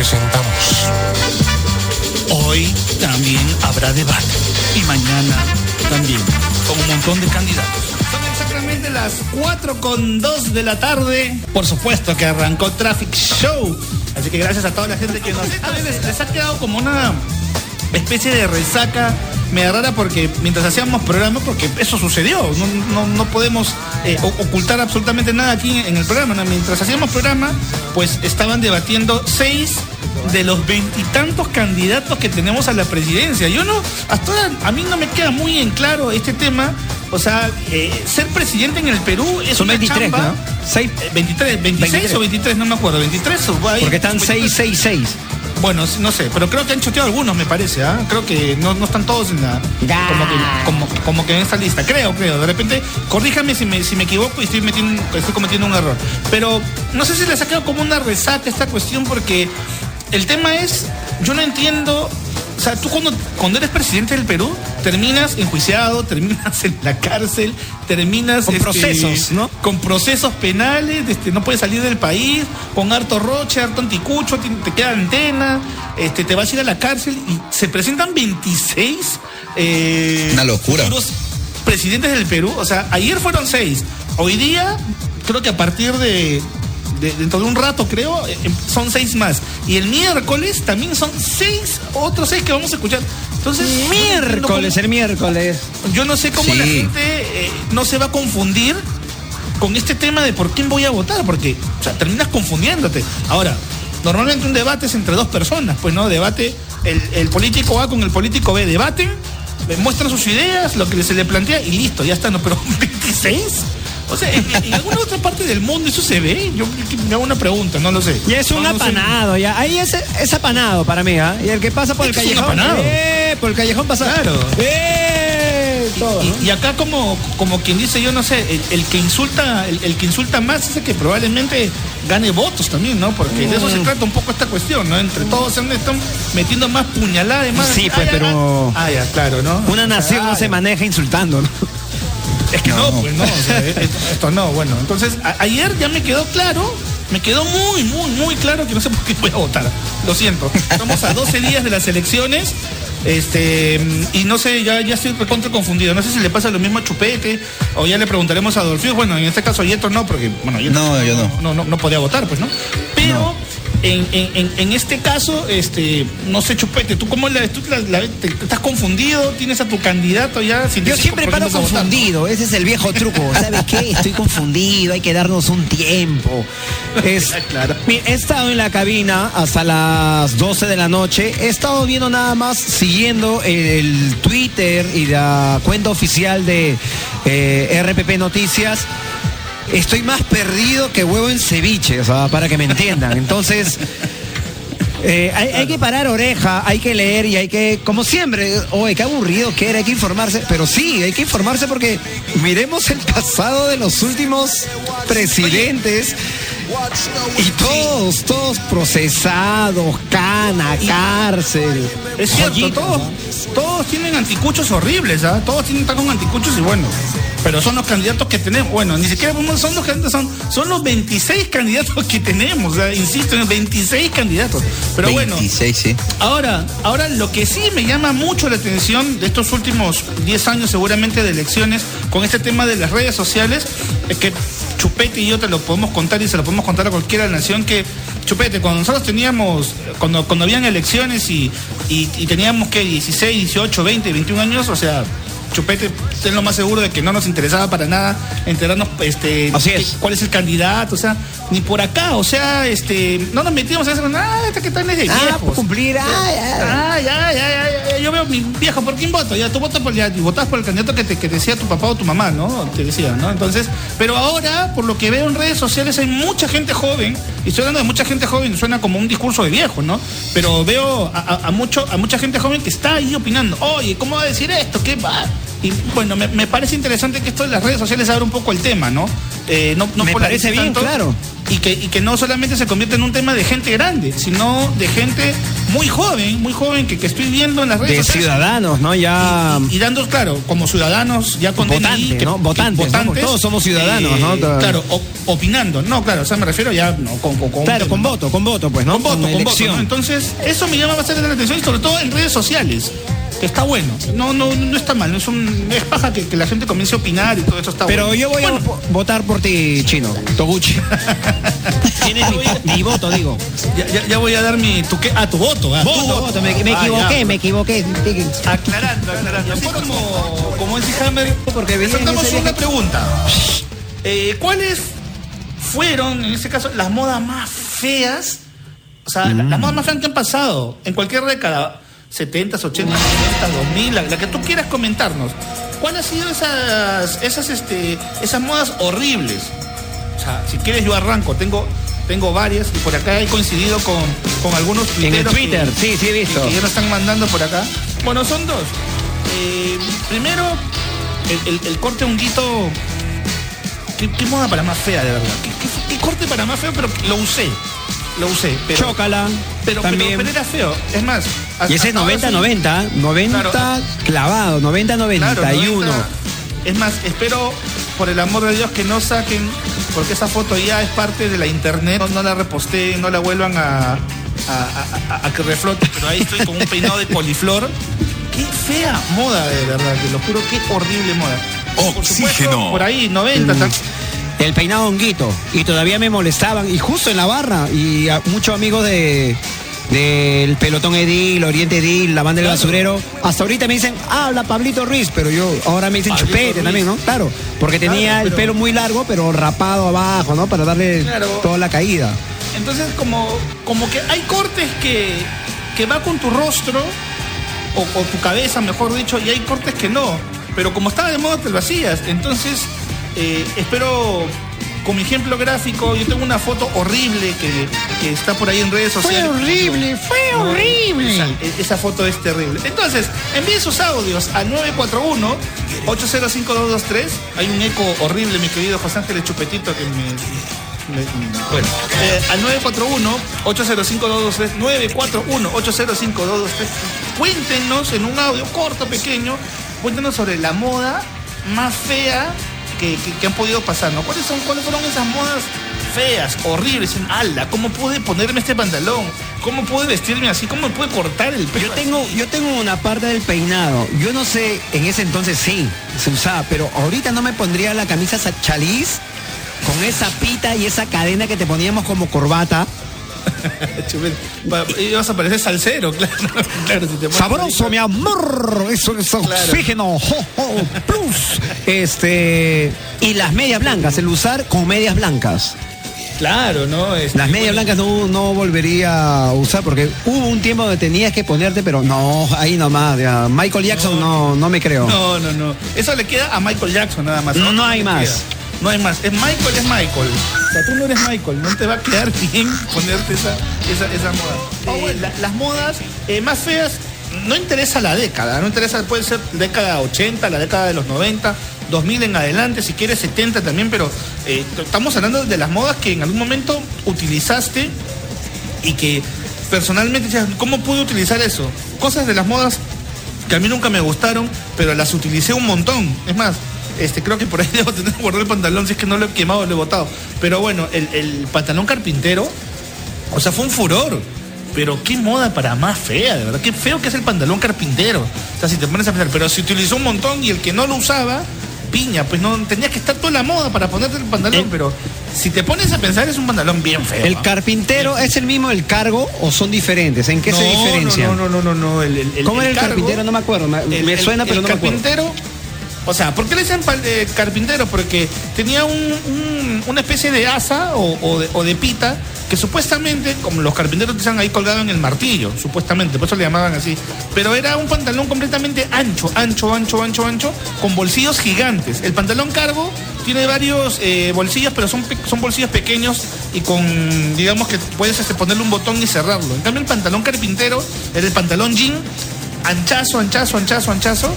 presentamos. Hoy también habrá debate. Y mañana también. Con un montón de candidatos. Son exactamente las 4 con 2 de la tarde. Por supuesto que arrancó Traffic Show. Así que gracias a toda la gente que nos. Les ha quedado como una especie de resaca media rara porque mientras hacíamos programa, porque eso sucedió, no, no, no podemos eh, ocultar absolutamente nada aquí en el programa. ¿no? Mientras hacíamos programa, pues estaban debatiendo seis de los veintitantos candidatos que tenemos a la presidencia. Yo no, hasta ahora a mí no me queda muy en claro este tema. O sea, eh, ser presidente en el Perú es Son una 23, chamba. ¿no? Seis. Eh, 23, 26 23. o 23, no me acuerdo. 23 o Porque están 23. 666. Bueno, no sé, pero creo que han choteado algunos, me parece, ¿ah? Creo que no, no están todos en la. Ya. Como que, como, como que en esta lista. Creo, creo. De repente, corríjame si me, si me equivoco y estoy, metiendo, estoy cometiendo un error. Pero no sé si les ha quedado como una resaca esta cuestión, porque el tema es. Yo no entiendo. O sea, tú cuando, cuando eres presidente del Perú, terminas enjuiciado, terminas en la cárcel, terminas... Con procesos, ¿no? Con procesos penales, este, no puedes salir del país, con harto roche, harto anticucho, te, te queda antena, este, te vas a ir a la cárcel y se presentan 26 eh, Una locura. presidentes del Perú. O sea, ayer fueron seis. Hoy día, creo que a partir de, de- dentro de un rato, creo, eh, em, son seis más. Y el miércoles también son seis, otros seis que vamos a escuchar. Entonces, no Miércoles, cómo- el miércoles. yo no sé cómo Sí. la gente eh, no se va a confundir con este tema de por quién voy a votar, porque o sea, terminas confundiéndote. Ahora, normalmente un debate es entre dos personas, pues no, debate, el, el político A con el político B debaten, muestran sus ideas, lo que se le plantea y listo, ya está, no, pero 26. O sea, en, en alguna otra parte del mundo eso se ve. Yo me hago una pregunta, no lo sé. Y es un No, no sé. apanado, ya. Ahí es, es apanado para mí, ¿ah? Y el que pasa por el que es un callejón. apanado. ¡Eh! Por el callejón pasa. Claro. ¡Eh! Todo, ¿no? Y, y acá como, como quien dice, yo no sé, el, el que insulta, el, el que insulta más es el que probablemente gane votos también, ¿no? Porque de eso Mm. se trata un poco esta cuestión, ¿no? Entre todos se están metiendo más puñaladas, más. Sí, pues, ya, pero- Ah, ya, claro, ¿no? Una nación Ah, no se maneja insultando, ¿no? Es que no, pues no, o sea, esto, no, bueno. Entonces, ayer ya me quedó claro, me quedó muy, muy, muy claro que no sé por qué voy a votar. Lo siento. Estamos a 12 días de las elecciones. Este, y no sé, ya, ya estoy recontra confundido. No sé si le pasa lo mismo a Chupete o ya le preguntaremos a Adolfo. Bueno, en este caso a Yeto no, porque, bueno, No, yo no. no, no, no podía votar, pues, ¿no? Pero No. En, en- en- en este caso, este, no sé, Chupete, ¿tú cómo la, tú la- la- te- estás confundido? ¿Tienes a tu candidato ya? Yo 55% siempre paro confundido, ese es el viejo truco. ¿Sabes qué? Estoy confundido, hay que darnos un tiempo. Es, Claro. He estado en la cabina hasta las 12 de la noche. He estado viendo nada más, siguiendo el Twitter y la cuenta oficial de eh, RPP Noticias. Estoy más perdido que huevo en ceviche, o sea, para que me entiendan. Entonces, eh, hay, hay que parar oreja, hay que leer y hay que, como siempre, oye, qué aburrido que era, hay que informarse, pero sí, hay que informarse porque miremos el pasado de los últimos presidentes y todos, todos procesados, cana, cárcel. Es cierto, joyitas, todos, ¿no? todos tienen anticuchos horribles, ¿ah? Todos tienen están con anticuchos y bueno. Pero son los candidatos que tenemos. Bueno, ni siquiera son los candidatos, son, son los 26 candidatos que tenemos. sea, insisto, en 26 candidatos. Pero bueno. 26, sí. Ahora, ahora lo que sí me llama mucho la atención de estos últimos 10 años seguramente de elecciones con este tema de las redes sociales es que Chupete y yo te lo podemos contar y se lo podemos contar a cualquiera de la nación que Chupete, cuando nosotros teníamos, cuando, cuando habían elecciones y, y, y teníamos que 16, 18, 20, 21 años, o sea, Chupete, ten lo más seguro de que no nos interesaba para nada enterarnos este, Así es. cuál es el candidato, o sea, ni por acá, o sea, este, no nos metíamos a eso, ah, este que tal es de Ah, viejos. por cumplir, ah, ya. Ah, ya, ya, ya, ya, yo veo mi viejo, ¿por quién voto? Ya, tú votas por, ya, votas por el candidato que te que decía tu papá o tu mamá, ¿no? Te decía, ¿no? Entonces, pero ahora, por lo que veo en redes sociales, hay mucha gente joven, y estoy hablando de mucha gente joven, suena como un discurso de viejo, ¿no? Pero veo a, a- a mucho, a mucha gente joven que está ahí opinando, oye, ¿cómo va a decir esto? ¿Qué va? Y bueno, me, me parece interesante que esto de las redes sociales abra un poco el tema, ¿no? Eh, no, no Me parece bien, claro. Y que, y que no solamente se convierte en un tema de gente grande, sino de gente muy joven, muy joven que, que estoy viendo en las redes De sociales. ciudadanos, ¿no? Ya Y, y dando, claro, como ciudadanos ya con Votantes, DNI, que- ¿no? que- Votantes, ¿no? Porque todos somos ciudadanos, ¿no? Claro, o- opinando. No, claro, o sea, me refiero ya no, con, con, con- Claro, con voto, con voto, pues, ¿no? con voto, Una con voto. Entonces, eso me llama bastante la atención y sobre todo en redes sociales. Que está bueno. No, no, no está mal. Es, un, es paja que, que la gente comience a opinar y todo eso está Pero bueno. yo voy Bueno, a vo- votar por ti, Chino, Toguchi. Tienes mi, mi voto, digo. ya, ya- ya voy a dar mi. Tu, qué? Ah, tu voto. ah, tu Voto, voto, me, me Ah, equivoqué, ya. me equivoqué. Aclarando, aclarando. Así como, como dice Hammer, Porque ese una pregunta. Eh, ¿Cuáles fueron, en este caso, las modas más feas? O sea, la- las modas más feas que han pasado en cualquier década, 70s, 80s, 90s, 2000, la, la que tú quieras comentarnos. ¿Cuáles han sido esas, esas, este, esas modas horribles? O sea, si quieres yo arranco, tengo, tengo varias y por acá he coincidido con, con algunos En el tuiteros que- Twitter, sí, sí he visto. que, que ya nos están mandando por acá. Bueno, son dos. Eh, primero, el, el- el corte honguito. ¿Qué, qué moda para más fea, de verdad? ¿Qué, qué- qué corte para más feo? Pero lo usé. Lo usé. Pero, Chócala, pero, pero, también. pero era feo. Es más. y ese es hasta ahora 90-90, sí- 90 Claro. clavado, 90-91. Claro, 90. Es más, espero, por el amor de Dios, que no saquen, porque esa foto ya es parte de la internet, no, no la reposteen, no la vuelvan a, a, a- a- a que reflote, pero ahí estoy con un peinado de coliflor. Qué fea moda, de verdad, te lo juro, qué horrible moda. Por supuesto, Oxígeno. por ahí, 90, tal- El peinado honguito. Y todavía me molestaban. Y justo en la barra. Y a- muchos amigos de del pelotón Edil, Oriente Edil, la banda del Claro. basurero, hasta ahorita me dicen, habla Pablito Ruiz, pero yo ahora me dicen Pablito chupete Ruiz. también, ¿no? Claro, porque tenía Claro, el pelo muy largo, pero rapado abajo, ¿no? Para darle Claro. toda la caída. Entonces, como, como que hay cortes que, que va con tu rostro, o, o tu cabeza, mejor dicho, y hay cortes que no. Pero como estaba de moda, te lo hacías. Entonces, eh, espero, con mi ejemplo gráfico, yo tengo una foto horrible que, que está por ahí en redes sociales. horrible, fue No, Esa, e- esa foto es terrible. Entonces, envíen sus audios al 941-805-223. Hay un eco horrible, mi querido José Ángel Chupetito, que me. me- bueno, eh, al 941-805-223. 941-805-223. Cuéntenos en un audio corto, pequeño, cuéntenos sobre la moda más fea que, que- que han podido pasar, ¿no? ¿Cuáles, son, ¿Cuáles fueron esas modas feas, horribles? En ala, ¿cómo pude ponerme este pantalón? ¿Cómo pude vestirme así? ¿Cómo pude cortar el pelo? Yo tengo, yo tengo una parte del peinado. Yo no sé, en ese entonces sí, se usaba, pero ahorita no me pondría la camisa sa- chaliz con esa pita y esa cadena que te poníamos como corbata. Y vas a parecer salsero, claro. claro si te pones Sabroso, mi amor. Eso es oxígeno. jo, plus. Este. Y las medias blancas, el usar con medias blancas. Claro, ¿no? Este, Las medias bueno, blancas no, no volvería a usar porque hubo un tiempo donde tenías que ponerte, pero no, ahí nomás. ya. Michael Jackson no, no me creo. No, no, no. Eso le queda a Michael Jackson nada más. No, no hay más. queda. No hay más. Es Michael, es Michael. O sea, tú no eres Michael. No te va a quedar bien ponerte esa, esa, esa moda. Eh, la- las modas eh, más feas no interesa la década. No interesa, puede ser década 80, la década de los 90. 2000 en adelante, si quieres 70 también, pero eh, estamos hablando de las modas que en algún momento utilizaste y que personalmente decías, ¿cómo pude utilizar eso? Cosas de las modas que a mí nunca me gustaron, pero las utilicé un montón. Es más, este, creo que por ahí debo tener guardado el pantalón, si es que no lo he quemado, lo he botado. Pero bueno, el, el pantalón carpintero, o sea, fue un furor. Pero qué moda para más fea, de verdad. Qué feo que es el pantalón carpintero. O sea, si te pones a pensar, pero se utilizó un montón y el que no lo usaba, piña, pues no tenías que estar toda la moda para ponerte el pantalón, El- pero si te pones a pensar es un pantalón bien feo. ¿El ¿ah? carpintero es el mismo del cargo o son diferentes? ¿En qué se No, diferencian? No, no, no, no, no. El, el- el- ¿Cómo era el carpintero? No me acuerdo. Me, el- me el- suena, pero el no me acuerdo. carpintero, o sea, ¿por qué le dicen eh, carpintero? Porque tenía un- un- una especie de asa o, de, pita que supuestamente, como los carpinteros utilizan ahí colgado en el martillo, supuestamente, por eso le llamaban así. Pero era un pantalón completamente ancho, ancho, ancho, ancho, ancho, con bolsillos gigantes. El pantalón cargo tiene varios eh, bolsillos, pero son, pe- son bolsillos pequeños y con, digamos que puedes este, ponerle un botón y cerrarlo. En cambio, el pantalón carpintero era el pantalón jean anchazo, anchazo, anchazo, anchazo.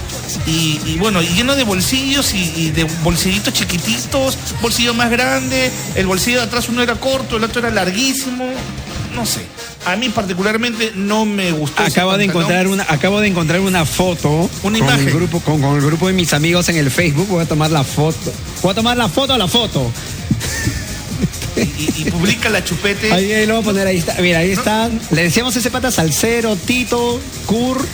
Y, y bueno, y lleno de bolsillos y, y de bolsillitos chiquititos, bolsillo más grande, el bolsillo de atrás uno era corto, el otro era larguísimo. No sé. A mí particularmente no me gustó. Acabo de encontrar una, acabo de encontrar una foto Una con imagen. el grupo, con, con el grupo de mis amigos en el Facebook. Voy a tomar la foto. Voy a tomar la foto a la foto. y, y publica la chupete. Ahí, ahí lo voy a poner, ahí está. Mira, ahí están. Le decíamos ese pata Salcero, Tito, Cur.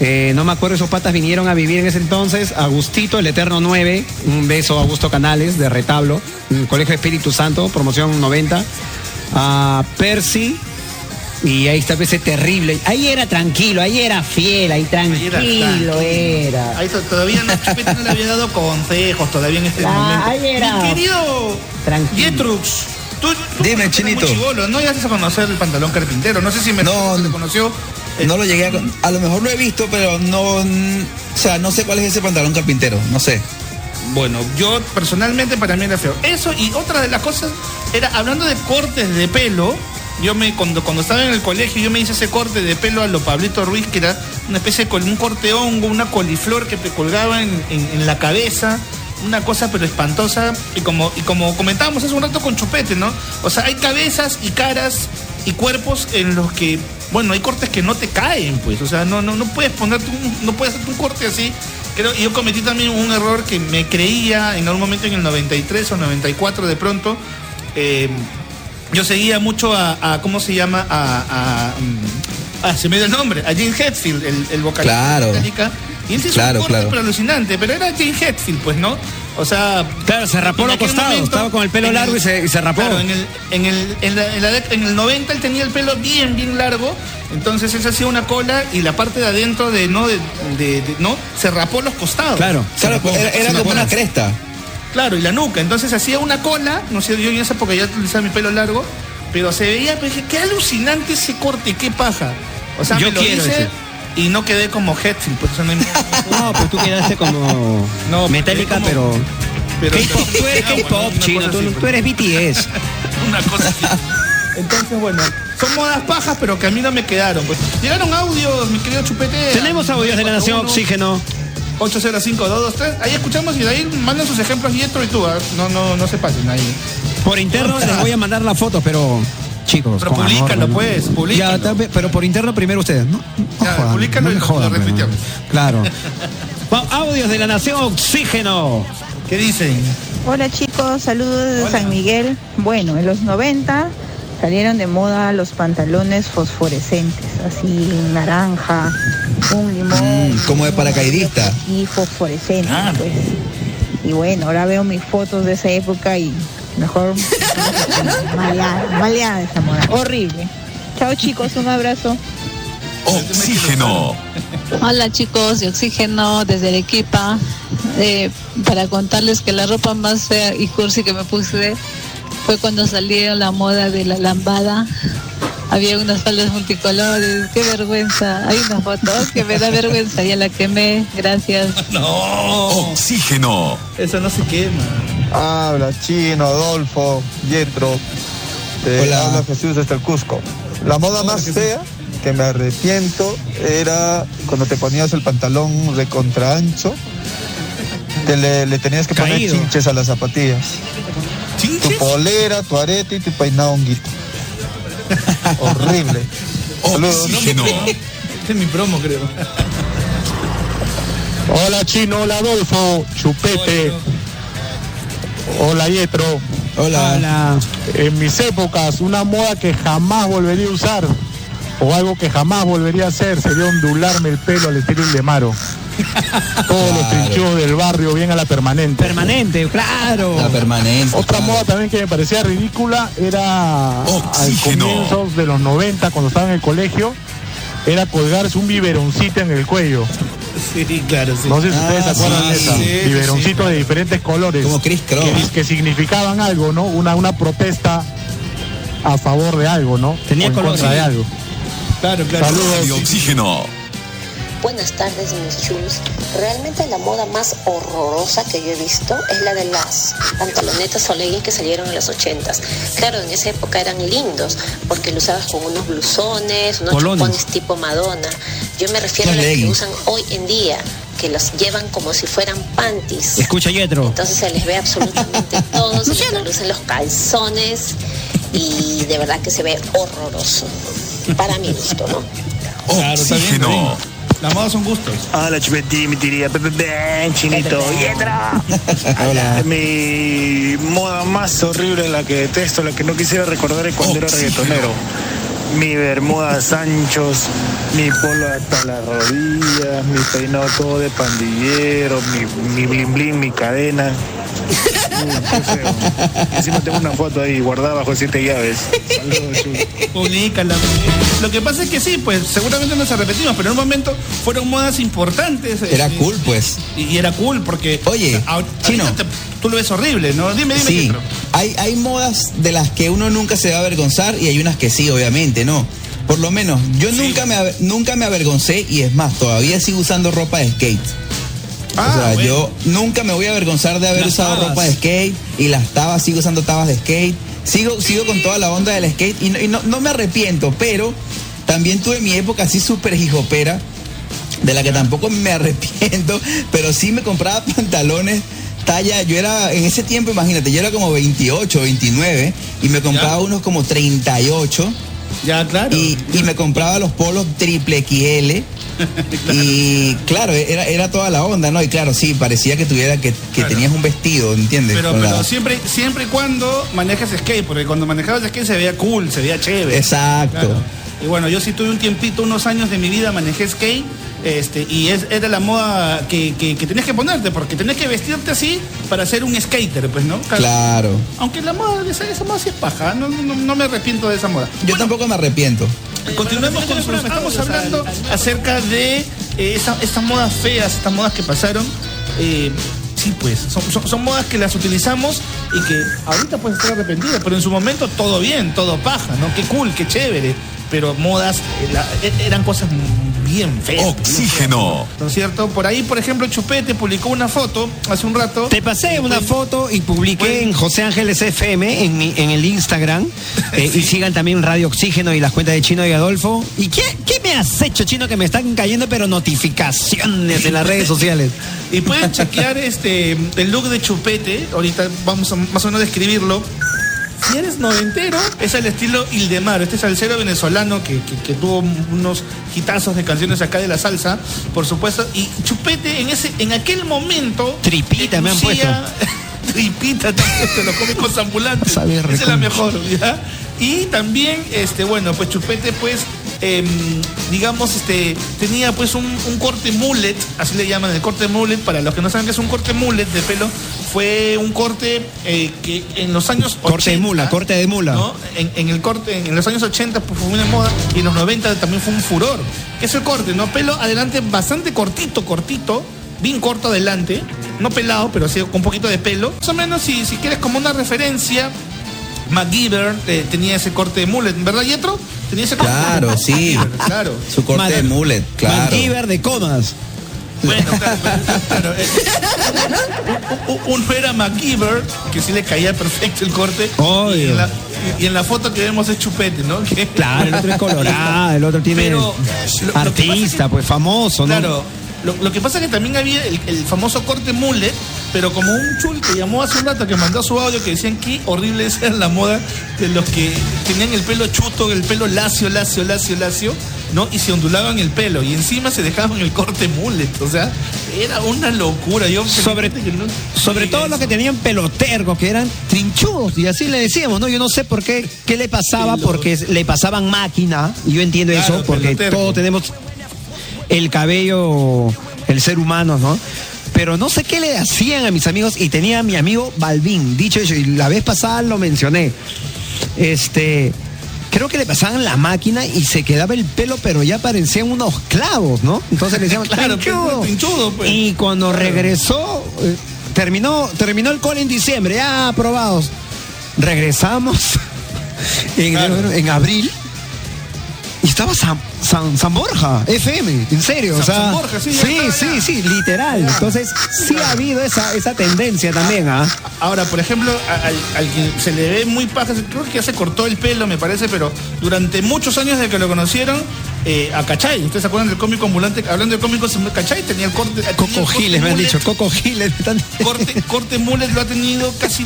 Eh, no me acuerdo, esos patas vinieron a vivir en ese entonces. Agustito, el Eterno 9. Un beso a Augusto Canales, de Retablo. Colegio Espíritu Santo, promoción 90. A Percy. Y ahí está ese terrible. Ahí era tranquilo, ahí era fiel, ahí Ahí era tranquilo tranquilo. era. Ahí to- todavía no, le había dado consejos todavía en este Ah, momento. ahí era. Mi querido Tranquilo. Yetrux, tú, tú Dime, Chinito. muy chibolo, no llegaste a conocer el pantalón carpintero. No sé si me No, lo conoció. No lo llegué a... A lo mejor lo he visto, pero no... O sea, no sé cuál es ese pantalón carpintero. No sé. Bueno, yo personalmente para mí era feo. Eso y otra de las cosas era, hablando de cortes de pelo, yo me, cuando, cuando estaba en el colegio, yo me hice ese corte de pelo a lo Pablito Ruiz, que era una especie de un corte hongo, una coliflor que te colgaba en, en- en la cabeza. Una cosa pero espantosa. Y como, y como comentábamos hace un rato con Chupete, ¿no? O sea, hay cabezas y caras y cuerpos en los que, bueno, hay cortes que no te caen, pues. O sea, no, no, no puedes ponerte un, no puedes hacer un corte así. Creo, yo cometí también un error que me creía en algún momento en el 93 o 94 de pronto. eh, yo seguía mucho a, a- ¿cómo se llama? A, a, mm, ah, se me dio el nombre, a Jane Hetfield, el, el vocalista Claro. de. Y él se hizo Claro, un corte claro. pero alucinante, pero era Jane Hetfield, pues, ¿no? O sea... Claro, se rapó los costados, estaba con el pelo largo y se- y se rapó. Claro, en el, en, el, en, la- en la dec- en el 90 él tenía el pelo bien, bien largo, entonces él se hacía una cola y la parte de adentro de, ¿no? De, de- de- ¿no? Se rapó los costados. Claro. Claro, Se rapó. era, como una cresta. Claro, y la nuca. Entonces hacía una cola, no sé, yo en esa época ya utilizaba mi pelo largo, pero se veía, pues dije, qué alucinante ese corte, qué paja. O sea, Yo me lo quiero ese. Y no quedé como Hetfield, por eso no hay No, pues tú quedaste como No, Metallica, como- pero. pero- K-pop, tú eres Ah, bueno, K-pop, chino, tú, pues. eres BTS. una cosa así. Entonces, bueno, son modas pajas, pero que a mí no me quedaron. Pues llegaron audios, mi querido Chupete. Tenemos audios de la Nación Oxígeno. 805-223. Ahí escuchamos y de ahí mandan sus ejemplos y esto y tú. ¿ah? No, no, no se pasen ahí. Por interno les voy a mandar la foto, pero. Chicos, Pero amor, pues, públicalo. Ya, pero por interno primero ustedes, ¿no? no Ya, jodan, no y lo- jodan, lo retuiteamos. Claro. Audios de la Nación Oxígeno. ¿Qué dicen? Hola chicos, saludos desde San Miguel. Bueno, en los 90 salieron de moda los pantalones fosforescentes, así naranja, un limón. Mm, como de paracaidista. Y fosforescente, Claro. pues. Y bueno, ahora veo mis fotos de esa época y mejor maleada, maleada esa moda. Horrible. Chao chicos, un abrazo. Oxígeno. Hola chicos de Oxígeno desde Arequipa. Eh, para contarles que la ropa más fea y cursi que me puse fue cuando salió la moda de la lambada. Había unas faldas multicolores, qué vergüenza. Hay una foto que me da vergüenza, ya la quemé, gracias. No, Oxígeno. eso no se quema. Habla Chino, Adolfo, Yetro. Te Hola. habla Jesús desde el Cusco. La moda más fea que me arrepiento era cuando te ponías el pantalón recontra ancho. Te le, le tenías que poner chinches a las zapatillas. Tu ¿Chinches? polera, tu arete y tu peinado honguito. Horrible. Saludos. Oxígeno. Este es mi promo, creo. Hola Chino, hola Adolfo, Chupete, hola Yetro. Hola. Hola. En mis épocas, una moda que jamás volvería a usar o algo que jamás volvería a hacer sería ondularme el pelo al estilo Ildemaro. Todos los Claro. trinchos del barrio bien a la permanente. Permanente, claro. La permanencia. Otra claro. moda también que me parecía ridícula era al Oxígeno. comienzos de los 90, cuando estaba en el colegio, era colgarse un biberoncito en el cuello. Sí, claro, sí. No sé si ustedes se Ah, acuerdan sí, de esa. sí, sí, Biberoncitos sí. de diferentes colores. Como Chris Cross. que, que significaban algo, ¿no? Una, una protesta a favor de algo, ¿no? Tenía o en color, contra sí. de algo. Claro, claro. Saludos. Radio Oxígeno. Buenas tardes, mis chus. Realmente la moda más horrorosa que yo he visto es la de las pantalonetas o leggings que salieron en los ochentas. Claro, en esa época eran lindos porque lo usabas con unos blusones, unos Polones. chupones tipo Madonna. Yo me refiero a las que usan hoy en día, que los llevan como si fueran panties. Escucha, Yetro. Entonces se les ve absolutamente todo, se les lucen los calzones y de verdad que se ve horroroso. Para mi gusto, ¿no? Oxígeno. Las modas son gustos. Hola, chupetín, mi Ben, chinito, Yetra. Hola. Mi moda más horrible, la que detesto, la que no quisiera recordar es cuando era reggaetonero. Mi bermuda Sanchos, mi polo hasta las rodillas, mi peinado todo de pandillero, mi, mi blin blin, mi cadena. Uy, Encima tengo una foto ahí guardada bajo siete llaves. Saludos, Chuy. Publícala. Lo que pasa es que sí, pues seguramente nos repetimos, pero en un momento fueron modas importantes. Era este, cool, pues. Y, y era cool porque. Oye, Chino. te- tú lo ves horrible, ¿no? Dime, dime, Sí, hay, hay modas de las que uno nunca se va a avergonzar y hay unas que sí, obviamente, ¿no? Por lo menos, yo nunca, me, nunca me avergoncé y es más, todavía sigo usando ropa de skate. Ah, o sea, bueno. yo nunca me voy a avergonzar de haber Las usado tabas. ropa de skate y las tabas, sigo usando tabas de skate. Sigo, sigo con toda la onda del skate y, no, y no- no me arrepiento, pero también tuve mi época así súper hijopera, de la que tampoco me arrepiento, pero sí me compraba pantalones talla, yo era, en ese tiempo, imagínate, yo era como 28, 29 y me compraba unos como 38 Ya, claro. y, y me compraba los polos triple XL. Y claro, era, era toda la onda, ¿no? Y claro, sí, parecía que tuviera que, que Claro. tenías un vestido, ¿entiendes? Pero, pero la- siempre, siempre y cuando manejas skate, porque cuando manejabas skate se veía cool, se veía chévere. Exacto. Claro. Y bueno, yo sí tuve un tiempito, unos años de mi vida manejé skate, este, y es, era la moda que, que, que tenías que ponerte, porque tenías que vestirte así para ser un skater, pues, ¿no? Claro. Aunque la moda, esa, esa moda sí es paja, no, no, no me arrepiento de esa moda. Yo tampoco me arrepiento. Continuemos con nosotros. Estamos hablando acerca de eh, esa- estas modas feas, estas modas que pasaron. Eh, sí, pues, son, son- son modas que las utilizamos y que ahorita puedes estar arrepentido, pero en su momento todo bien, todo paja, ¿no? Qué cool, qué chévere. Pero modas eh, la- e- eran cosas bien feas. Oxígeno. ¿No es cierto? Por ahí, por ejemplo, Chupete publicó una foto hace un rato. Te pasé una foto y publiqué en José Ángeles FM en, mi- en el Instagram. Eh, Y sigan también Radio Oxígeno y las cuentas de Chino y Adolfo. ¿Y qué, qué me has hecho, Chino? Que me están cayendo, pero notificaciones en las redes sociales. Y pueden chequear este el look de Chupete. Ahorita vamos a más o menos describirlo. Si eres noventero, es el estilo Ildemar, este salsero venezolano que, que- que tuvo unos hitazos de canciones acá de la salsa, por supuesto. Y Chupete en ese, en aquel momento. Tripita me han lucía- Tripita también, te lo cómicos ambulantes. Esa es la mejor, ¿ya? Y también, este, bueno, pues Chupete, pues, em, digamos, este, tenía pues un, un corte mullet, así le llaman el corte mullet, para los que no saben qué es un corte mullet de pelo, fue un corte eh, que en los años 80, Corte de mula, corte de mula. ¿no? En, en el corte, en los años 80 pues, fue una moda y en los 90 también fue un furor. ¿Qué es el corte? ¿No? Pelo adelante bastante cortito, cortito, bien corto adelante, no pelado, pero sí con un poquito de pelo. Más o menos, si, si quieres como una referencia, MacGyver eh, tenía ese corte de mullet, ¿verdad, Yetro? Tenía ese corte Claro, sí. Claro. Su corte de mullet, claro. MacGyver de comas. Bueno, claro, claro, eh, u- u- uno era MacGyver, que sí le caía perfecto el corte. Y en, la, y en la foto que vemos es Chupete, ¿no? Que- Claro, el otro es colorado, el otro tiene Pero, es artista, que- pues famoso, ¿no? Claro. Lo, lo que pasa es que también había el, el famoso corte mullet, pero como un chul que llamó hace un rato que mandó su audio que decían que horrible esa era la moda de los que tenían el pelo chuto, el pelo lacio, lacio, lacio, lacio, ¿no? Y se ondulaban el pelo y encima se dejaban el corte mullet, o sea, era una locura. Yo Sobre- que no- Sobre todo los que tenían pelotergo, que eran trinchudos, y así le decíamos, ¿no? Yo no sé por qué, qué le pasaba, porque le pasaban máquina, y yo entiendo Claro, eso, porque todos tenemos el cabello, el ser humano, ¿no? Pero no sé qué le hacían a mis amigos, y tenía a mi amigo Balvin, dicho eso, y la vez pasada lo mencioné. Este. Creo que le pasaban la máquina y se quedaba el pelo, pero ya parecían unos clavos, ¿no? Entonces le decían, Claro, "Trinchudo". trinchudo, pues. Y cuando regresó, eh, terminó, terminó el cole en diciembre, ya aprobados. Regresamos en, Claro. en abril estaba San, San, San Borja, FM, en serio. o San- sea, San Borja, sí, sí, sí, sí, literal. Entonces, sí ha habido esa, esa tendencia también, ¿ah? Ahora, por ejemplo, al, al que se le ve muy paja, creo que ya se cortó el pelo, me parece, pero durante muchos años de que lo conocieron, eh, a Cachay. ¿Ustedes se acuerdan del cómico ambulante? Hablando de cómicos, Cachay tenía el corte. el Coco corte Giles, me han dicho, Coco Giles. están- Corte, corte lo ha tenido casi,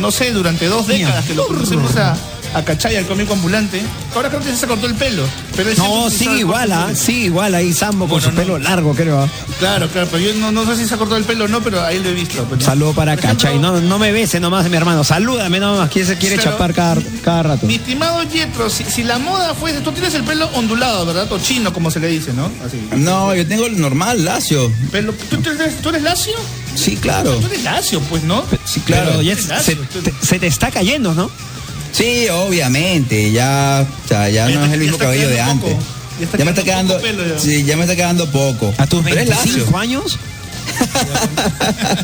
no sé, durante dos décadas que lo conocemos a, a Cachay, al cómico ambulante. Ahora creo que se cortó el pelo. Pero No, el igual, ¿ah? Sigue igual ahí Sambo con Bueno, su no. pelo largo, creo. ¿ah? Claro, claro, pero yo no, no sé si se ha cortado el pelo o no, pero ahí lo he visto. ¿no? Saludo para Por ejemplo, Cachay. No, no me bese nomás, mi hermano. Salúdame nomás, que se quiere Pero- chapar cada, cada rato. Mi estimado Yetro, si, si la moda fuese. Tú tienes el pelo ondulado, ¿verdad? O chino, como se le dice, ¿no? Así. No, yo tengo el normal, lacio. ¿tú, tú eres, tú eres lacio? Sí, claro. Tú eres lacio, pues, ¿no? Sí, claro. Pero ya lacio, se- tú- te, se te está cayendo, ¿no? Sí, obviamente, ya, o sea, ya no es el mismo cabello de antes. poco. Ya Ya me está quedando ya. sí, ya me está quedando poco. A tus Pero es lacio. 25 años.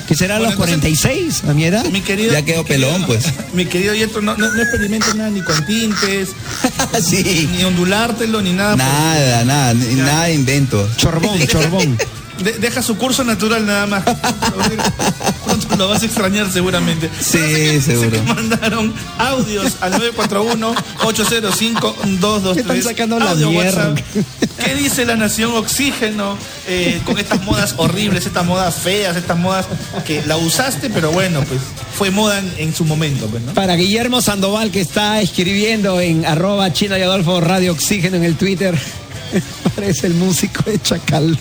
que será a los Bueno, entonces- 46, a mi edad. Mi querido, Ya quedó mi querido- pelón, pues. Mi querido Yetro, no, no, no experimentes nada ni con tintes, sí. ni ondulártelo, ni nada. Nada, nada, ni- nada de invento. Chorbón, chorbón. De- deja su curso natural nada más. Pronto lo vas a extrañar seguramente. Sí, Pero sé que- sé seguro. que mandaron audios al 941-805-223. Están sacando la Audio mierda. WhatsApp. ¿Qué dice la nación oxígeno eh, con estas modas horribles, estas modas feas, estas modas que la usaste, pero bueno, pues fue moda en, en su momento, pues, ¿no? Para Guillermo Sandoval, que está escribiendo en arroba Chino y Adolfo Radio Oxígeno en el Twitter. Parece el músico de Chacalos.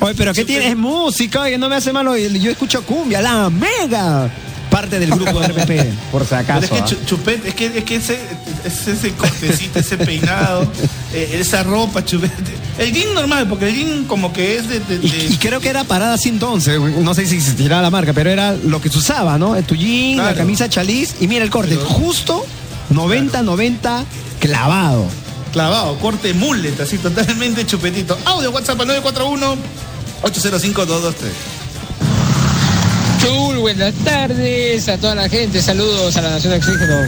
Oye, pero ¿qué tienes? Es música, oye, no me hace malo. Yo escucho cumbia, la mega. Parte del grupo de RPP, por si Pero acaso. es que ¿ah? Chupete, es que, es que ese, es ese cortecito, ese peinado, eh, esa ropa, Chupete. El jean normal, porque el jean como que es de... de- de- Y, y creo que era parada así entonces, no sé si existirá la marca, pero era lo que se usaba, ¿no? El tu jean, la camisa chaliz y mira el corte, Pero- justo 90-90 clavado. Clavado, corte mullet, así totalmente chupetito. Audio WhatsApp al 941 805 223 Chul, buenas tardes a toda la gente, saludos a la Nación de Oxígeno.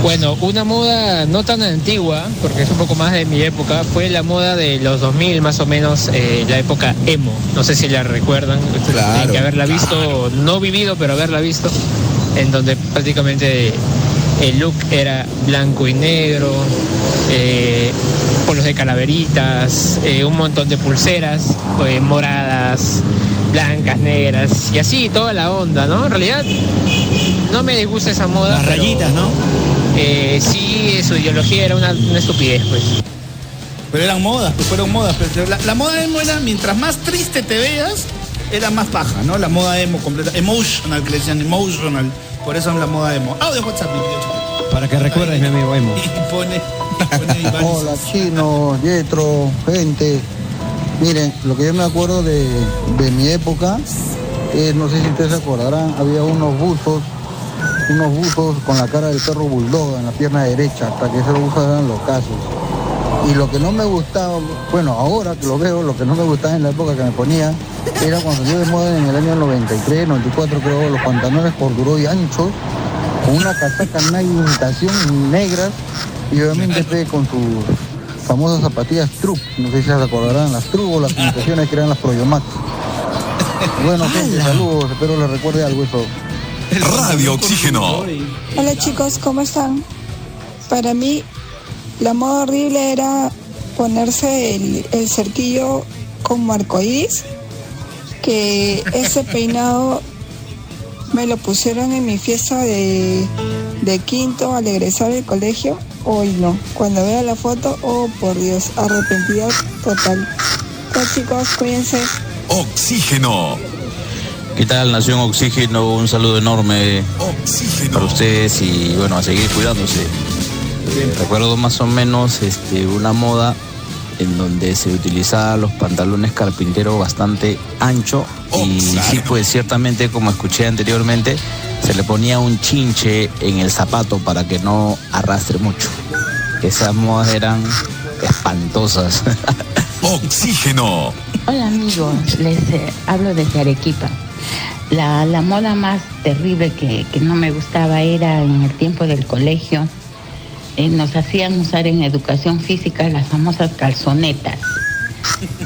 Bueno, una moda no tan antigua, porque es un poco más de mi época, fue la moda de los 2000 más o menos, eh, la época emo. No sé si la recuerdan, Claro, tienen que haberla visto, no vivido, pero haberla visto, en donde prácticamente el look era blanco y negro, eh, polos de calaveritas, eh, un montón de pulseras eh, moradas, blancas, negras y así toda la onda, ¿no? En realidad no me disgusta esa moda. Las pero, rayitas, ¿no? eh, sí, su ideología era una, una estupidez, pues. Pero eran modas, pues fueron modas. Pero la, la moda emo era, mientras más triste te veas, era más paja, ¿no? La moda emo completa. Emotional, que le decían emotional. Por eso es la moda emo. Audio WhatsApp, mi querido Chupete. Para que recuerdes, mi amigo Emo. Y pone... y Hola chino, Yetro, gente. Miren, lo que yo me acuerdo de, de mi época, eh, no sé si ustedes se acordarán, había unos buzos, unos buzos con la cara del perro bulldog en la pierna derecha, hasta que esos buzos eran los casos. Y lo que no me gustaba, bueno, ahora que lo veo, lo que no me gustaba en la época que me ponía, era cuando yo de moda en el año 93, 94 creo, los pantalones corduroy y anchos, con una casaca Nike imitación negras y obviamente con sus famosas zapatillas Trup, no sé si se acordarán, las Trup o las imitaciones que eran las Proyomax. Bueno, gente, saludos, espero les recuerde algo eso. Radio Oxígeno. Hola chicos, ¿cómo están? Para mí, la moda horrible era ponerse el, el cerquillo como arcoíris, que ese peinado me lo pusieron en mi fiesta de, de quinto al egresar del colegio. Hoy no. Cuando vea la foto, oh por Dios, arrepentida total. Pues chicos, cuídense. Oxígeno. ¿Qué tal, Nación Oxígeno? Un saludo enorme para ustedes y bueno, a seguir cuidándose. Eh, recuerdo más o menos este, una moda en donde se utilizaban los pantalones carpintero bastante ancho y sí, pues ciertamente, como escuché anteriormente, se le ponía un chinche en el zapato para que no arrastre mucho. Esas modas eran espantosas. Oxígeno. Hola amigos, les eh, hablo desde Arequipa. La, la moda más terrible que, que no me gustaba era en el tiempo del colegio. Eh, nos hacían usar en educación física las famosas calzonetas,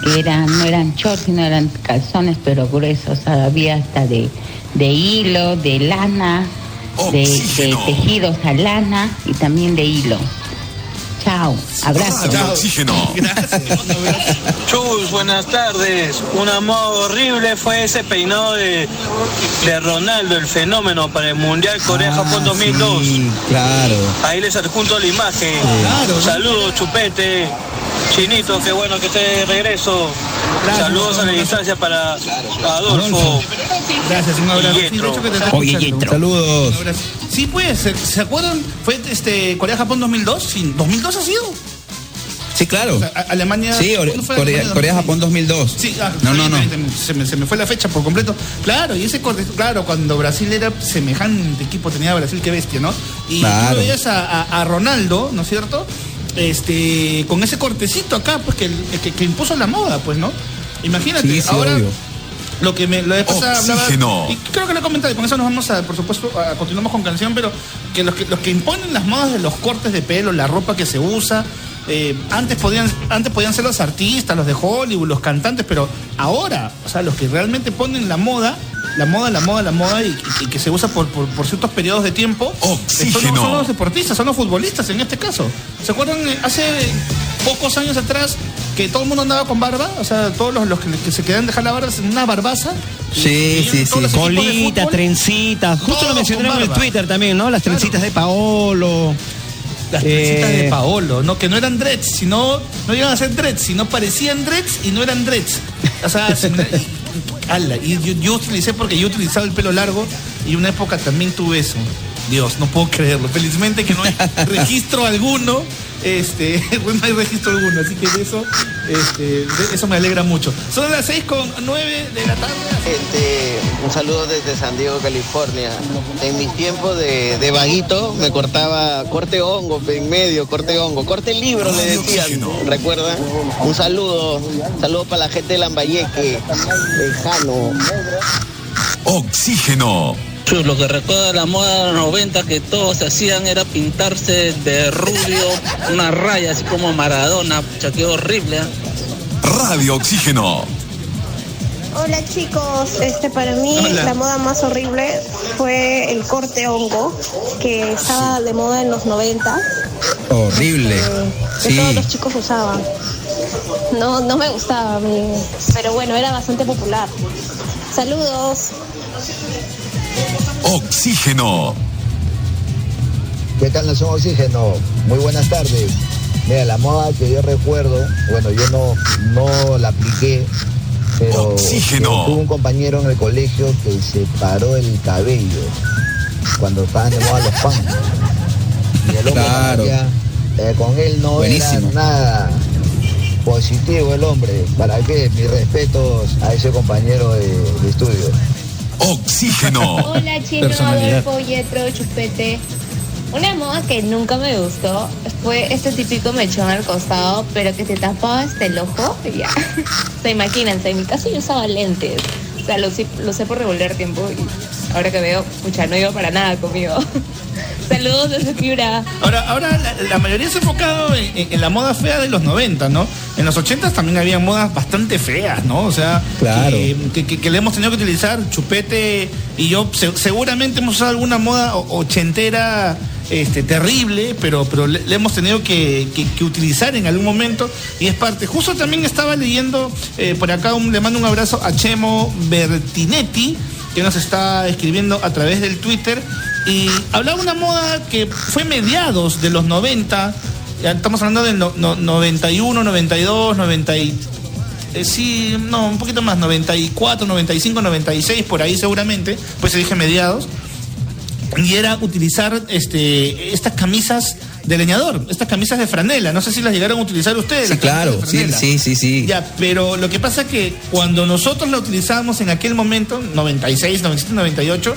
que eran, no eran shorts, sino eran calzones pero gruesos. Sea, había hasta de, de hilo, de lana, de, de tejidos a lana y también de hilo. Chao. Abrazo. Radio Oxígeno. Chus, buenas tardes. Una moda horrible fue ese peinado de, de Ronaldo, el fenómeno para el Mundial Corea-Japón 2002. Claro. Ahí les adjunto la imagen. Saludos, Chupete. Chinito, qué bueno que esté de regreso. Saludos a la distancia para Adolfo. Gracias, un abrazo. Y Yetro. Oye. Yetro. Saludos. Un abrazo. Sí, pues, ¿se, se acuerdan? ¿Fue este Corea-Japón 2002? Sí, ¿2002 ha sido? Sí, claro. O sea, a- Alemania. Sí, Ore- ¿cuándo fue Corea, Alemania? Corea-Japón 2002. Sí, ah, No, no, no. Se me, se me fue la fecha por completo. Claro, y ese corte, claro, cuando Brasil era semejante equipo, tenía Brasil que bestia, ¿no? Y Claro. tú veías a, a- a Ronaldo, ¿no es cierto? Este, con ese cortecito acá, pues que, que, que impuso la moda, pues, ¿no? Imagínate, Sí, sí, ahora obvio. Lo que me pasada hablaba Oxígeno. y creo que lo he comentado y con eso nos vamos a por supuesto a continuamos con canción pero que los que los que imponen las modas de los cortes de pelo la ropa que se usa eh, antes podían antes podían ser los artistas los de Hollywood los cantantes pero ahora o sea los que realmente ponen la moda la moda, la moda, la moda y, que se usa por, por- por ciertos periodos de tiempo. No son los deportistas, son los futbolistas en este caso. ¿Se acuerdan eh, hace pocos años atrás que todo el mundo andaba con barba? O sea, todos los, los que, que se quedan dejar la barba, una barbaza. Sí, sí, sí. Colitas, trencitas. Justo lo mencionaron en el. Twitter también, ¿no? Las trencitas de Paolo. Las Eh, trencitas de Paolo, ¿no? Que no eran dreads, sino, no llegan a ser dreads, sino parecían dreads y no eran dreads. O sea, y- ala, y yo, yo utilicé porque yo utilizaba el pelo largo y una época también tuve eso. Dios, no puedo creerlo. Felizmente que no hay registro alguno. Este, no hay registro alguno, así que de eso, este, de eso me alegra mucho. Son las 6 con 9 de la tarde. Gente, un saludo desde San Diego, California. En mis tiempos de, de vaguito me cortaba corte hongo en medio, corte hongo, corte libro le decían, ¿recuerdan? Un saludo, saludo para la gente de Lambayeque, lejano. Oxígeno. Lo que recuerda la moda de los 90 que todos hacían era pintarse de rubio, una raya así como Maradona, pucha, qué horrible. ¿eh? Radio Oxígeno. Hola chicos, este para mí Hola. la moda más horrible fue el corte hongo que estaba de moda en los 90 Horrible. que Sí. todos los chicos usaban. No, no me gustaba a mí, pero bueno, era bastante popular. Saludos. Oxígeno. ¿Qué tal Nación Oxígeno? Muy buenas tardes. Mira, la moda que yo recuerdo, bueno, yo no, no la apliqué, pero Oxígeno. tuve un compañero en el colegio que se paró el cabello cuando estaban de moda los punk. Y el hombre Claro. eh, con él no Buenísimo. era nada positivo el hombre. ¿Para qué? Mis respetos a ese compañero de, de estudio. Oxígeno. Hola chino, Personalidad. Adolfo, Yetro, Chupete. Una moda que nunca me gustó fue este típico mechón al costado, pero que te tapaba hasta el ojo. y Ya. Se imagínense, en mi caso yo usaba lentes. O sea, lo, sé- lo sé por revolver tiempo y ahora que veo, pucha, no iba para nada conmigo. Saludos desde Fibra. Ahora, ahora la, la mayoría se ha enfocado en, en- en la moda fea de los 90, ¿no? En los 80 también había modas bastante feas, ¿no? O sea, Claro. que, que- que- que le hemos tenido que utilizar. Chupete y yo se- seguramente hemos usado alguna moda ochentera este, terrible, pero, pero le, le hemos tenido que, que- que utilizar en algún momento y es parte. Justo también estaba leyendo eh, por acá, un- le mando un abrazo a Chemo Bertinetti que nos está escribiendo a través del Twitter. Y hablaba una moda que fue mediados de los 90, ya estamos hablando del no- no- 91, 92, 90 y, eh, sí, no, un poquito más, 94, 95, 96, por ahí seguramente, pues se dije mediados, y era utilizar este, estas camisas de leñador, estas camisas de franela, no sé si las llegaron a utilizar ustedes. Sí, claro. Sí, sí, sí, sí. Ya, pero lo que pasa es que cuando nosotros la utilizábamos en aquel momento, 96, 97, 98,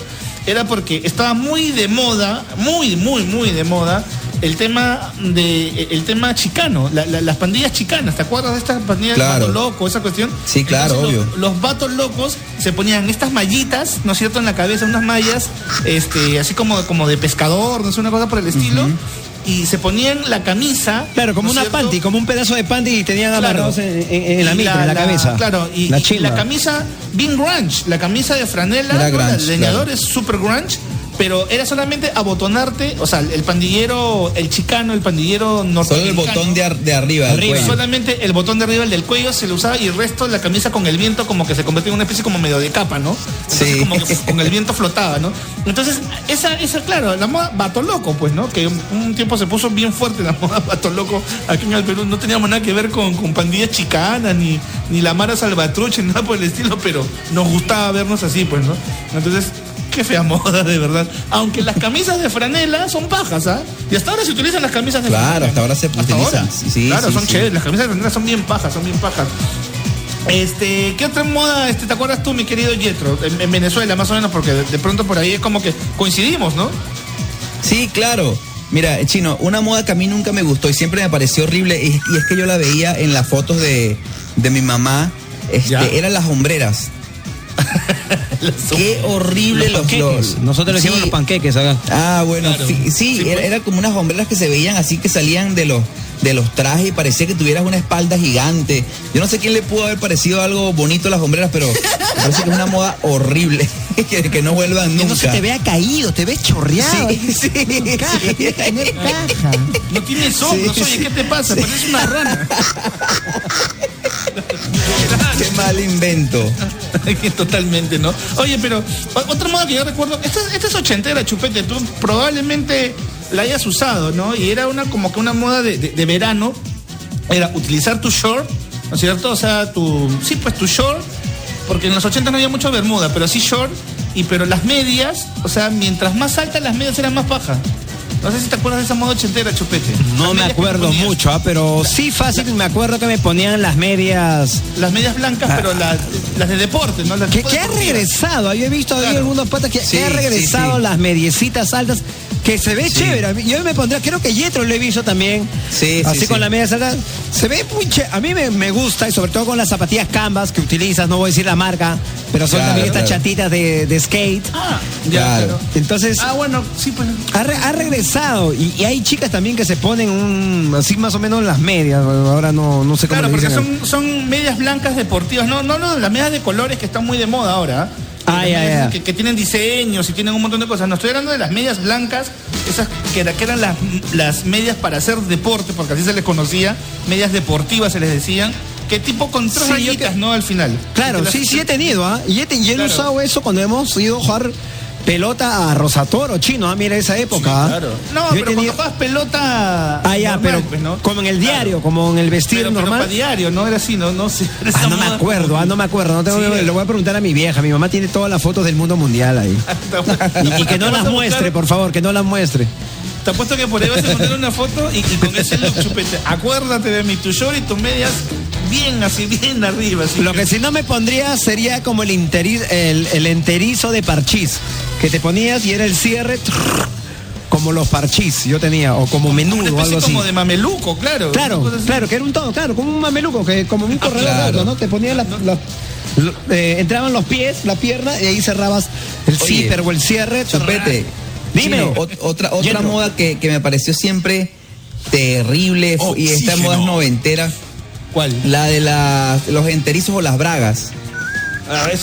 era porque estaba muy de moda, muy, muy, muy de moda, el tema de el tema chicano, la- la- las pandillas chicanas, ¿te acuerdas de estas pandillas Claro. de vato loco, esa cuestión? Sí, claro, Entonces, obvio. Los, los vatos locos se ponían estas mallitas, ¿no es cierto?, en la cabeza, unas mallas, este, así como, como de pescador, no sé, una cosa por el estilo. Y se ponían la camisa. Claro, como ¿no es una cierto? panty, como un pedazo de panty y tenían Claro. amarrados en, en- en la mitra, en la, cabeza. Claro, y, la y chimba. la camisa bien grunge, la camisa de franela, ¿no? el leñador claro. es super grunge, pero era solamente abotonarte, o sea, el pandillero, el chicano, el pandillero Solo el norteamericano. botón de, ar- de arriba, del Arriba, cuello. solamente el botón de arriba, el del cuello, se lo usaba y el resto, la camisa con el viento, como que se convertía en una especie como medio de capa, ¿no? Entonces, Sí. como que con el viento flotaba, ¿no? Entonces, esa, esa, claro, la moda vato loco, pues, ¿no? Que un, un tiempo se puso bien fuerte la moda vato loco aquí en el Perú. No teníamos nada que ver con, con pandillas chicanas, ni, ni la Mara Salvatruche, ni nada por el estilo, pero nos gustaba vernos así, pues, ¿no? Entonces, qué fea moda, de verdad. Aunque las camisas de franela son pajas, ¿ah? Y hasta ahora se utilizan las camisas de Claro, franela. hasta ahora se utilizan. sí, claro, sí, son sí. chéveres. Las camisas de franela son bien pajas, son bien pajas. Este, ¿qué otra moda este, te acuerdas tú, mi querido Yetro? En, en Venezuela, más o menos, porque de, de pronto por ahí es como que coincidimos, ¿no? Sí, claro. Mira, Chino, una moda que a mí nunca me gustó y siempre me pareció horrible, y, y es que yo la veía en las fotos de, de mi mamá, este, eran las hombreras. Qué horrible Los los, panqueques. los- Nosotros le decimos Sí. los panqueques acá. Ah, bueno, Claro. sí, era, era como unas hombreras que se veían así que salían de los de los trajes y parecía que tuvieras una espalda gigante. Yo no sé quién le pudo haber parecido algo bonito a las hombreras, pero me parece que es una moda horrible que, que no vuelvan Que nunca. no se te vea caído, te ves chorreado. Sí, sí, No caja, caja. No tienes hombros, Sí, oye. ¿qué te pasa? Sí. Pareces una rana. Qué mal invento. Totalmente, ¿no? Oye, pero otra moda que yo recuerdo, esta, esta es ochentera, chupete, tú probablemente la hayas usado, ¿no? Y era una como que una moda de verano, era utilizar tu short, ¿no es cierto? O sea, tu, sí, pues tu short, porque en los 80 no había mucho bermuda, pero sí short, y pero las medias, o sea, mientras más altas las medias eran más bajas. No sé si te acuerdas de esa moda ochentera, chupete. No me acuerdo mucho, ah, pero sí fácil me acuerdo que me ponían las medias. Las medias blancas, pero las, las de deporte, ¿no? Las Que, ha regresado, yo he visto ahí algunos patas que, Sí, que ha sí, regresado sí. las mediecitas altas, que se ve chévere. Yo me pondría, creo que Yetro lo he visto también. Sí, Así sí, con sí. las medias altas. Se ve muy chévere. A mí me, me gusta, y sobre todo con las zapatillas canvas que utilizas, no voy a decir la marca, pero son Claro, también estas claro. chatitas de, de skate. Ah, ya, Claro. Entonces, Ah, bueno, sí, pues. ha, re- ha regresado. Y, y hay chicas también que se ponen un, así más o menos las medias. Ahora no, no sé cómo Claro, le porque dicen. son, son medias blancas deportivas. No, no, no, las medias de colores que están muy de moda ahora. ¿ah? Ah. Que, que tienen diseños y tienen un montón de cosas. No estoy hablando de las medias blancas, esas que, era- que eran las, las medias para hacer deporte, porque así se les conocía, medias deportivas se les decían, que tipo con tres Sí, ¿no? Al final. Claro, las- sí, sí he tenido, ¿ah? Y he, y he Claro. usado eso cuando hemos ido a jugar pelota a Rosatoro, chino, ¿ah? Mira esa época. ¿ah? Claro. No, Yo pero juegas pelota. Ah, ya, normal, pero pues, ¿no? como en el diario, como en el vestir Pero, pero normal. para diario, ¿no? Era así, ¿no? No sé. Ah, no me acuerdo, ah, no me acuerdo. No tengo, Sí. Le voy a preguntar a mi vieja. Mi mamá tiene todas las fotos del mundo mundial ahí. Y, y que no las muestre, buscar- por favor, que no las muestre. Te apuesto que por ahí vas a poner una foto y, y con ese look, chupete. Acuérdate de mi tu short y tus medias bien así, bien arriba. Así. Lo que sí no me pondría sería como el, interi- el, el enterizo de parchís, que te ponías y era el cierre trrr, como los parchís yo tenía, o como menudo o algo así. como de mameluco, claro. Claro, claro, que era un todo, claro, como un mameluco, que como un corredor claro. largo, ¿no? Te ponían las, lo- eh, entraban los pies, la pierna, y ahí cerrabas el zipper o el cierre. Chupete. Dime. Otra otra moda que, que me pareció siempre terrible y esta moda es noventera. ¿Cuál? La de las, los enterizos o las bragas.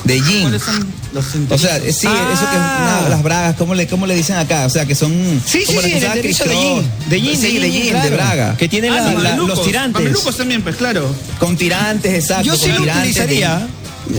De jean. ¿Cuáles son los O sea, sí, Ah. eso que una- las bragas, ¿cómo le, ¿cómo le dicen acá? O sea, que son. Sí, sí, como las sí, el enterizo Chris de jean. De jean, Sí, de de jean, claro. de braga. Que tiene Ah, la- los la- mamelucos. los tirantes. Mamelucos también, pues claro. Con tirantes, exacto. Yo sí con lo tirantes de- utilizaría.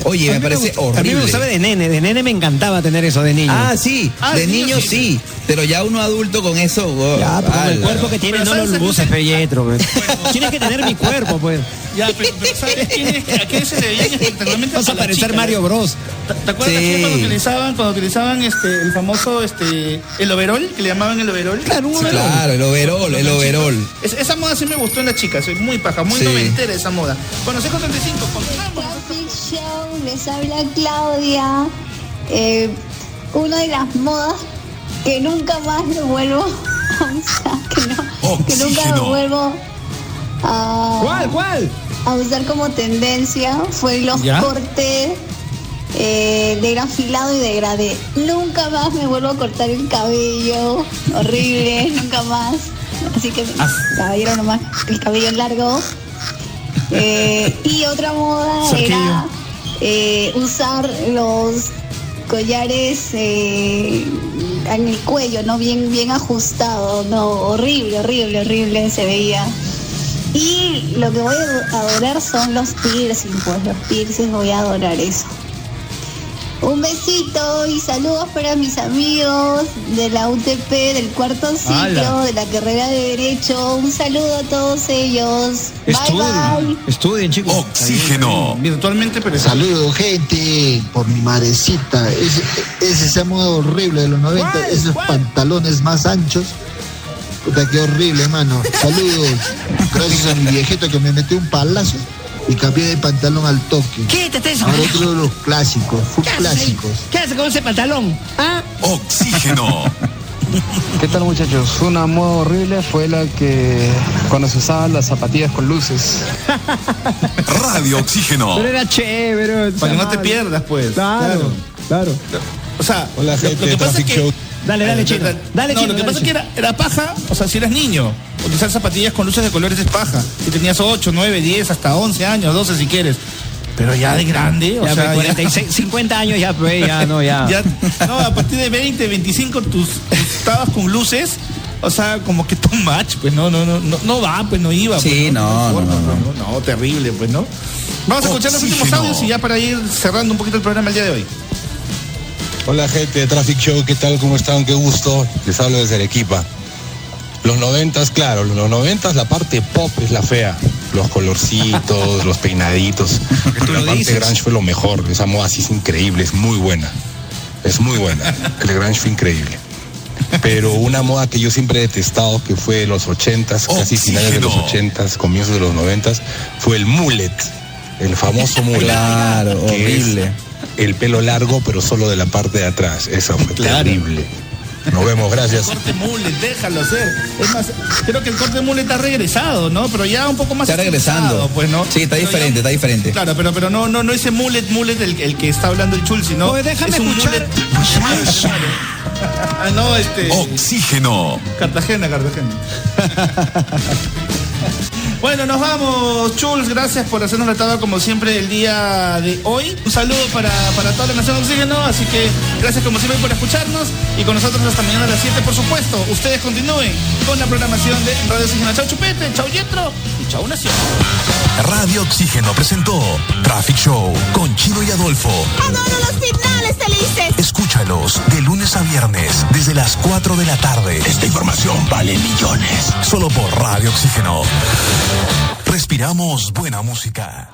Oye, A me mí parece horrible. A mí me gustaba de nene, de nene me encantaba tener eso de niño. Ah, sí, Ah, de niño niño sí. sí, pero ya uno adulto con eso. wow, Ya, pero con el cuerpo que tiene Pero no lo ¿sabes a luces, Pelletro. pues. Tienes que tener mi cuerpo, pues. Ya, pero, pero ¿sabes quién es? ¿A qué se le espectacularmente? Vas a parecer? Mario Bros. ¿Te- ¿Te acuerdas Sí. cuando utilizaban, cuando utilizaban este, el famoso este, el overol, que le llamaban el overol? Claro, un Sí, overol. claro, el overol, el overol. Es- esa moda sí me gustó en las chicas, soy muy paja, muy Sí. noventera esa moda. Bueno, 635, continuamos. Show, les habla Claudia. Eh, una de las modas que nunca más lo vuelvo a usar, que, no- que nunca lo vuelvo a, ¿Cuál, cuál? a usar como tendencia fue los ¿Ya? cortes eh, de grafilado y degradé. Nunca más me vuelvo a cortar el cabello, horrible, nunca más. Así que, caballero nomás, el cabello largo. Eh, y otra moda era eh, usar los collares eh, en el cuello, ¿no? Bien, bien ajustado, no, horrible, horrible, horrible se veía. Y lo que voy a adorar son los piercings, pues los piercings voy a adorar eso. Un besito y saludos para mis amigos de la UTP del cuarto ciclo, de la carrera de Derecho. Un saludo a todos ellos. Bye bye. Estudien, chicos. Oxígeno. Virtualmente, pero Saludos, gente, por mi madrecita. Ese, ese ese modo horrible de los 90, esos pantalones más anchos. Puta, qué horrible, mano. Saludos. Gracias a mi viejito que me metió un palazo y cambié de pantalón al toque. Quítate eso. Ahora otro de los clásicos, full ¿Qué clásicos. ¿Qué haces con ese pantalón? ¿Ah? Oxígeno. ¿Qué tal muchachos? Una moda horrible fue la que cuando se usaban las zapatillas con luces. Radio Oxígeno. Pero era chévere. Para que no te pierdas, pues. Claro, claro. O sea, Hola, lo- gente lo, que pasa es Traffic que. Show. Dale, dale, Eh, chino. da- Dale, no, chino, lo que dale, pasa es que era, era paja, o sea, si eras niño, utilizar zapatillas con luces de colores es paja. Si tenías 8, 9, 10, hasta 11 años, 12 si quieres. Pero ya de grande, o Ya, sea. pues, 46, 50 años ya, pues, ya, no, ya. ya- no, a partir de 20, 25, tus estabas con luces. O sea, como que too much, pues no, no, no, no, no va, pues no iba. Sí, pues, no, forma, no, no, pues, no, no, terrible, pues no. Vamos a escuchar los últimos audios y ya para ir cerrando un poquito el programa el día de hoy. Hola gente de Traffic Show, ¿qué tal? ¿Cómo están? Qué gusto. Les hablo desde Arequipa. Los noventas, claro, los noventas la parte pop es la fea. Los colorcitos, los peinaditos. Pero la parte grunge fue lo mejor. Esa moda sí es increíble, es muy buena. Es muy buena. El grunge fue increíble. Pero una moda que yo siempre he detestado, que fue de los ochentas, casi finales de los ochentas, comienzos de los noventas, fue el mullet. El famoso mullet. Claro, es horrible. El pelo largo, pero solo de la parte de atrás. Eso fue terrible. Nos vemos, gracias. corte mullet, déjalo hacer. Es más, creo que el corte mullet ha regresado, ¿no? Pero ya un poco más. Está regresando. Pues, ¿no? Sí, está Pero diferente, ya- está diferente. Claro, pero, pero no, no, no ese mullet, mullet el, el que está hablando el chul, sino. Oye, déjame es un escuchar. mullet. ah, no, este. Oxígeno. Cartagena, Cartagena. Bueno, nos vamos, Chuls. Gracias por hacernos la tabla como siempre el día de hoy. Un saludo para, para toda la nación Oxígeno. Así que gracias como siempre por escucharnos. Y con nosotros hasta mañana a las 7, por supuesto. Ustedes continúen con la programación de Radio Oxígeno. Chau Chupete, chau Yetro y chau Nación. Radio Oxígeno presentó Traffic Show con Chino y Adolfo. Adoro los finales felices. Escúchalos de lunes a viernes desde las 4 de la tarde. Esta información vale millones. Solo por Radio Oxígeno. Respiramos buena música.